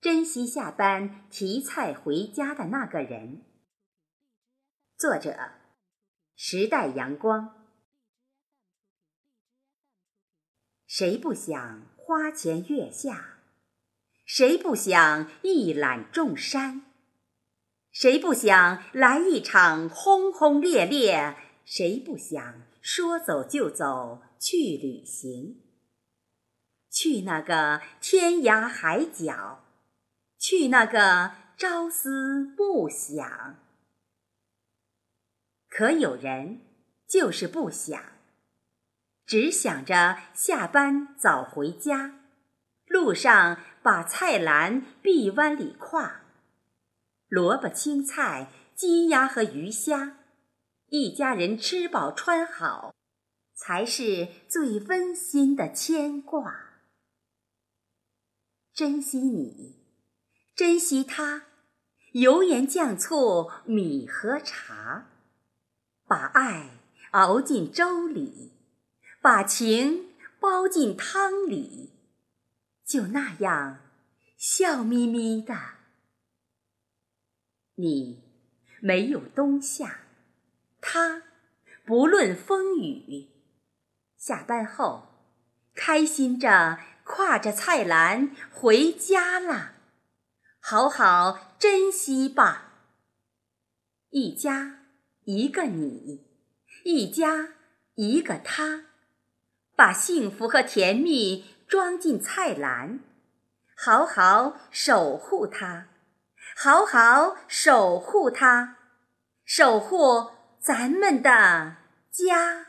珍惜下班提菜回家的那个人。作者：时代阳光。谁不想花前月下？谁不想一览众山？谁不想来一场轰轰烈烈？谁不想说走就走去旅行？去那个天涯海角？去那个朝思暮想，可有人就是不想，只想着下班早回家，路上把菜篮臂弯里挎，萝卜青菜鸡鸭和鱼虾，一家人吃饱穿好，才是最温馨的牵挂。珍惜你。珍惜他，油盐酱醋米和茶，把爱熬进粥里，把情包进汤里，就那样笑眯眯的。你没有冬夏，他不论风雨，下班后开心着挎着菜篮回家了。好好珍惜吧，一家一个你，一家一个他，把幸福和甜蜜装进菜篮，好好守护它，好好守护它，守护咱们的家。